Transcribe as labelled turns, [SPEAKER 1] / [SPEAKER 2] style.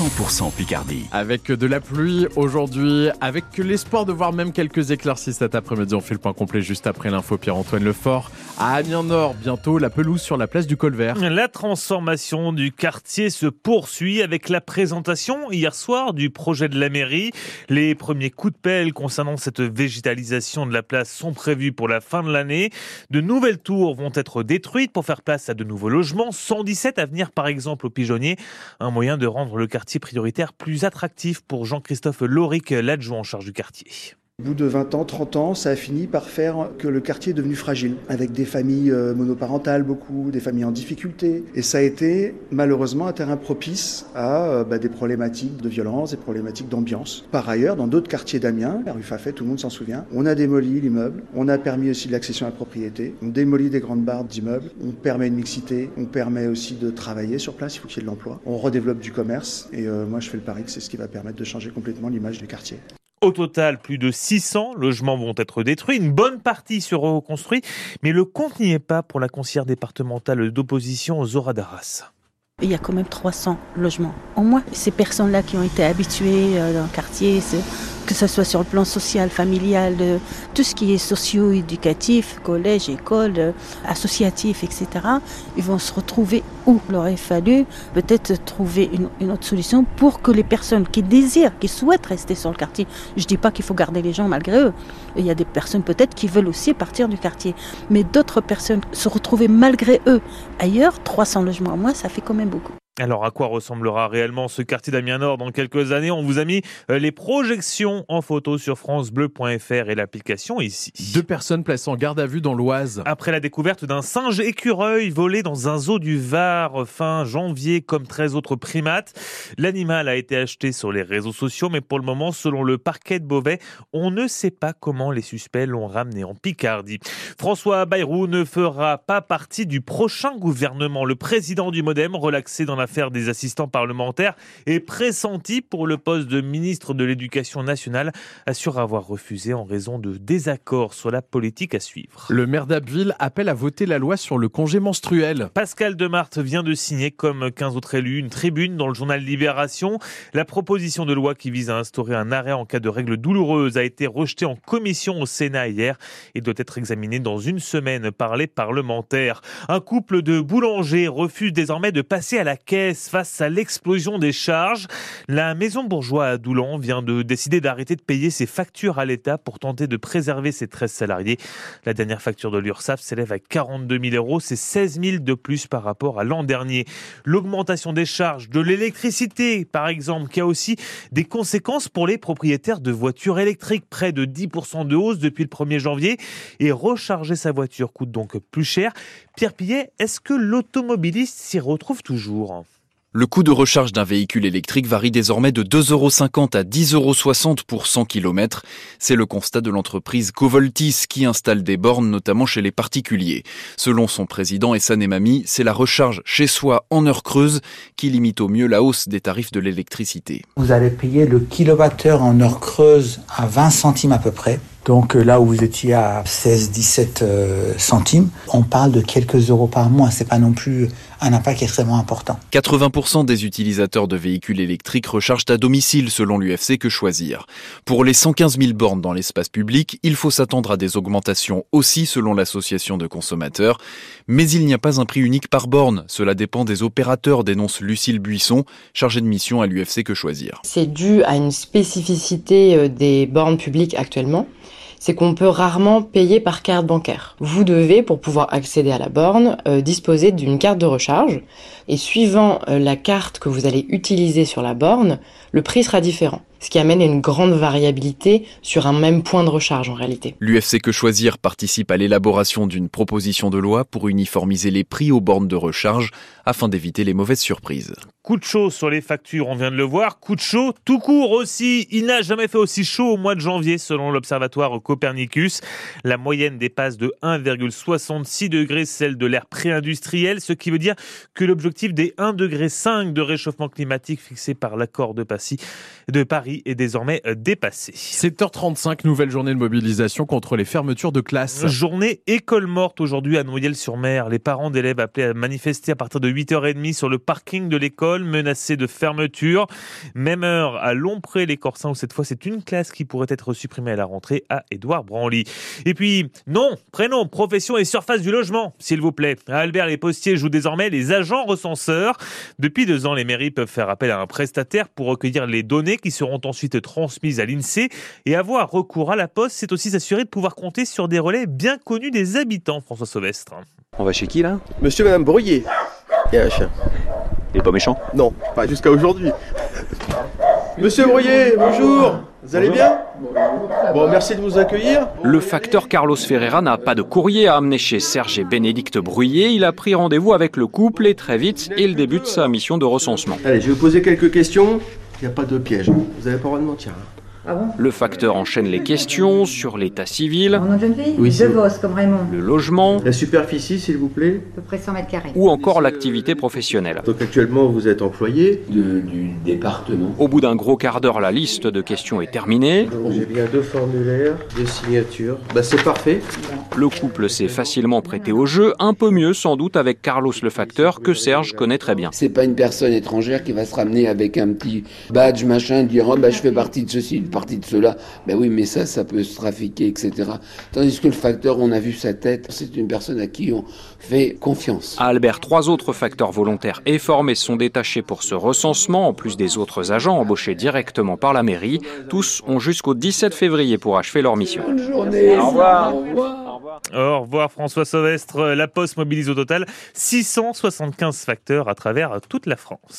[SPEAKER 1] 100% Picardie.
[SPEAKER 2] Avec de la pluie aujourd'hui, avec l'espoir de voir même quelques éclaircies cet après-midi. On fait le point complet juste après l'info Pierre-Antoine Lefort. À Amiens Nord, bientôt la pelouse sur la place du Colvert.
[SPEAKER 3] La transformation du quartier se poursuit avec la présentation hier soir du projet de la mairie. Les premiers coups de pelle concernant cette végétalisation de la place sont prévus pour la fin de l'année. De nouvelles tours vont être détruites pour faire place à de nouveaux logements. 117 à venir par exemple au Pigeonnier. Un moyen de rendre le quartier prioritaire plus attractif pour Jean-Christophe Loric, l'adjoint en charge du quartier.
[SPEAKER 4] Au bout de 20 ans, 30 ans, ça a fini par faire que le quartier est devenu fragile, avec des familles euh, monoparentales beaucoup, des familles en difficulté. Et ça a été malheureusement un terrain propice à euh, bah, des problématiques de violence, des problématiques d'ambiance. Par ailleurs, dans d'autres quartiers d'Amiens, la rue Fafet, tout le monde s'en souvient, on a démoli l'immeuble, on a permis aussi l'accession à la propriété, on démolit des grandes barres d'immeubles, on permet une mixité, on permet aussi de travailler sur place, il faut qu'il y ait de l'emploi. On redéveloppe du commerce et euh, moi je fais le pari que c'est ce qui va permettre de changer complètement l'image du quartier.
[SPEAKER 3] Au total, plus de 600 logements vont être détruits, une bonne partie sera reconstruite, mais le compte n'y est pas pour la conseillère départementale d'opposition Zora Darras.
[SPEAKER 5] Il y a quand même 300 logements. Au moins, ces personnes-là qui ont été habituées euh, dans le quartier, que ce soit sur le plan social, familial, tout ce qui est socio-éducatif, collège, école, euh, associatif, etc., ils vont se retrouver où il aurait fallu peut-être trouver une, autre solution pour que les personnes qui désirent, qui souhaitent rester sur le quartier, je ne dis pas qu'il faut garder les gens malgré eux, il y a des personnes peut-être qui veulent aussi partir du quartier, mais d'autres personnes se retrouver malgré eux ailleurs, 300 logements à moins, ça fait quand même beaucoup.
[SPEAKER 3] Alors à quoi ressemblera réellement ce quartier d'Amiens Nord dans quelques années? On vous a mis euh, les projections en photo sur francebleu.fr et l'application ici.
[SPEAKER 2] Deux personnes placées en garde à vue dans l'Oise.
[SPEAKER 3] Après la découverte d'un singe écureuil volé dans un zoo du Var fin janvier comme 13 autres primates, l'animal a été acheté sur les réseaux sociaux mais pour le moment selon le parquet de Beauvais, on ne sait pas comment les suspects l'ont ramené en Picardie. François Bayrou ne fera pas partie du prochain gouvernement. Le président du Modem relaxé dans la l'affaire des assistants parlementaires est pressenti pour le poste de ministre de l'Éducation nationale, assure avoir refusé en raison de désaccords sur la politique à suivre.
[SPEAKER 2] Le maire d'Abbeville appelle à voter la loi sur le congé menstruel.
[SPEAKER 3] Pascal Demarthe vient de signer, comme 15 autres élus, une tribune dans le journal Libération. La proposition de loi qui vise à instaurer un arrêt en cas de règles douloureuses a été rejetée en commission au Sénat hier et doit être examinée dans une semaine par les parlementaires. Un couple de boulangers refuse désormais de passer à la face à l'explosion des charges. La maison bourgeois à Doulan vient de décider d'arrêter de payer ses factures à l'État pour tenter de préserver ses 13 salariés. La dernière facture de l'URSSAF s'élève à 42 000 euros, c'est 16 000 de plus par rapport à l'an dernier. L'augmentation des charges de l'électricité, par exemple, qui a aussi des conséquences pour les propriétaires de voitures électriques, près de 10% de hausse depuis le 1er janvier. Et recharger sa voiture coûte donc plus cher. Pierre Pillet, est-ce que l'automobiliste s'y retrouve toujours?
[SPEAKER 6] Le coût de recharge d'un véhicule électrique varie désormais de 2,50€ à 10,60€ pour 100 km. C'est le constat de l'entreprise Covoltis qui installe des bornes notamment chez les particuliers. Selon son président Essan Emami, c'est la recharge chez soi en heure creuse qui limite au mieux la hausse des tarifs de l'électricité.
[SPEAKER 7] Vous allez payer le kilowattheure en heure creuse à 20 centimes à peu près. Donc euh, là où vous étiez à 16-17 euh, centimes, on parle de quelques euros par mois. C'est pas non plus un impact extrêmement important.
[SPEAKER 6] 80% des utilisateurs de véhicules électriques rechargent à domicile selon l'UFC Que Choisir. Pour les 115 000 bornes dans l'espace public, il faut s'attendre à des augmentations aussi selon l'association de consommateurs. Mais il n'y a pas un prix unique par borne. Cela dépend des opérateurs, dénonce Lucille Buisson, chargée de mission à l'UFC Que Choisir.
[SPEAKER 8] C'est dû à une spécificité euh, des bornes publiques actuellement c'est qu'on peut rarement payer par carte bancaire. Vous devez, pour pouvoir accéder à la borne, euh, disposer d'une carte de recharge. Et suivant euh, la carte que vous allez utiliser sur la borne, le prix sera différent ce qui amène à une grande variabilité sur un même point de recharge en réalité.
[SPEAKER 6] L'UFC Que Choisir participe à l'élaboration d'une proposition de loi pour uniformiser les prix aux bornes de recharge afin d'éviter les mauvaises surprises.
[SPEAKER 3] Coup de chaud sur les factures, on vient de le voir. Coup de chaud tout court aussi. Il n'a jamais fait aussi chaud au mois de janvier selon l'observatoire Copernicus. La moyenne dépasse de 1,66 degrés celle de l'ère pré-industriel, ce qui veut dire que l'objectif des 1,5 degré de réchauffement climatique fixé par l'accord de Paris mairie est désormais dépassée.
[SPEAKER 2] 7h35, nouvelle journée de mobilisation contre les fermetures de classes.
[SPEAKER 3] Journée école morte aujourd'hui à Noyelles-sur-Mer. Les parents d'élèves appelés à manifester à partir de 8h30 sur le parking de l'école, menacés de fermeture. Même heure à Lompré les Corsins où cette fois c'est une classe qui pourrait être supprimée à la rentrée à Édouard Branly. Et puis, nom, prénom, profession et surface du logement, s'il vous plaît. À Albert, les postiers jouent désormais les agents recenseurs. Depuis deux ans, les mairies peuvent faire appel à un prestataire pour recueillir les données qui seront ensuite transmises à l'INSEE. Et avoir recours à la poste, c'est aussi s'assurer de pouvoir compter sur des relais bien connus des habitants, François Sauvestre.
[SPEAKER 1] On va chez qui là?
[SPEAKER 9] Monsieur et Madame Brouillet. Il y a un chien.
[SPEAKER 1] Il est pas méchant?
[SPEAKER 9] Non, pas jusqu'à aujourd'hui. Monsieur Brouillet, bonjour Vous allez bien? Bon, merci de nous accueillir.
[SPEAKER 10] Le facteur Carlos Ferreira n'a pas de courrier à amener chez Serge et Bénédicte Bruyé. Il a pris rendez-vous avec le couple et très vite, il débute sa mission de recensement.
[SPEAKER 9] Allez, je vais vous poser quelques questions. Il n'y a pas de piège. Vous n'avez pas le droit de mentir. hein.
[SPEAKER 10] Le facteur enchaîne les questions sur l'état civil,
[SPEAKER 11] de
[SPEAKER 9] Oui,
[SPEAKER 11] De comme Raymond.
[SPEAKER 10] le logement
[SPEAKER 9] La superficie, s'il vous plaît.
[SPEAKER 11] À peu près 100 mètres carrés.
[SPEAKER 10] ou encore l'activité professionnelle.
[SPEAKER 9] Donc actuellement, vous êtes employé.
[SPEAKER 12] du département.
[SPEAKER 10] Au bout d'un gros quart d'heure, la liste de questions est terminée.
[SPEAKER 9] J'ai bien deux formulaires, deux signatures. Bah c'est parfait.
[SPEAKER 10] Le couple s'est facilement prêté au jeu, un peu mieux sans doute avec Carlos le facteur que Serge connaît très bien.
[SPEAKER 12] C'est pas une personne étrangère qui va se ramener avec un petit badge, machin, dire oh, bah, je fais partie de ceci, partie de cela. Ben oui, mais ça, ça peut se trafiquer, etc. Tandis que le facteur, on a vu sa tête, c'est une personne à qui on fait confiance.
[SPEAKER 10] À Albert, trois autres facteurs volontaires et formés sont détachés pour ce recensement, en plus des autres agents embauchés directement par la mairie. Tous ont jusqu'au 17 février pour achever leur mission.
[SPEAKER 12] Bonne journée.
[SPEAKER 10] Au revoir.
[SPEAKER 12] Au revoir.
[SPEAKER 3] Au revoir François Sauvestre. La Poste mobilise au total 675 facteurs à travers toute la France.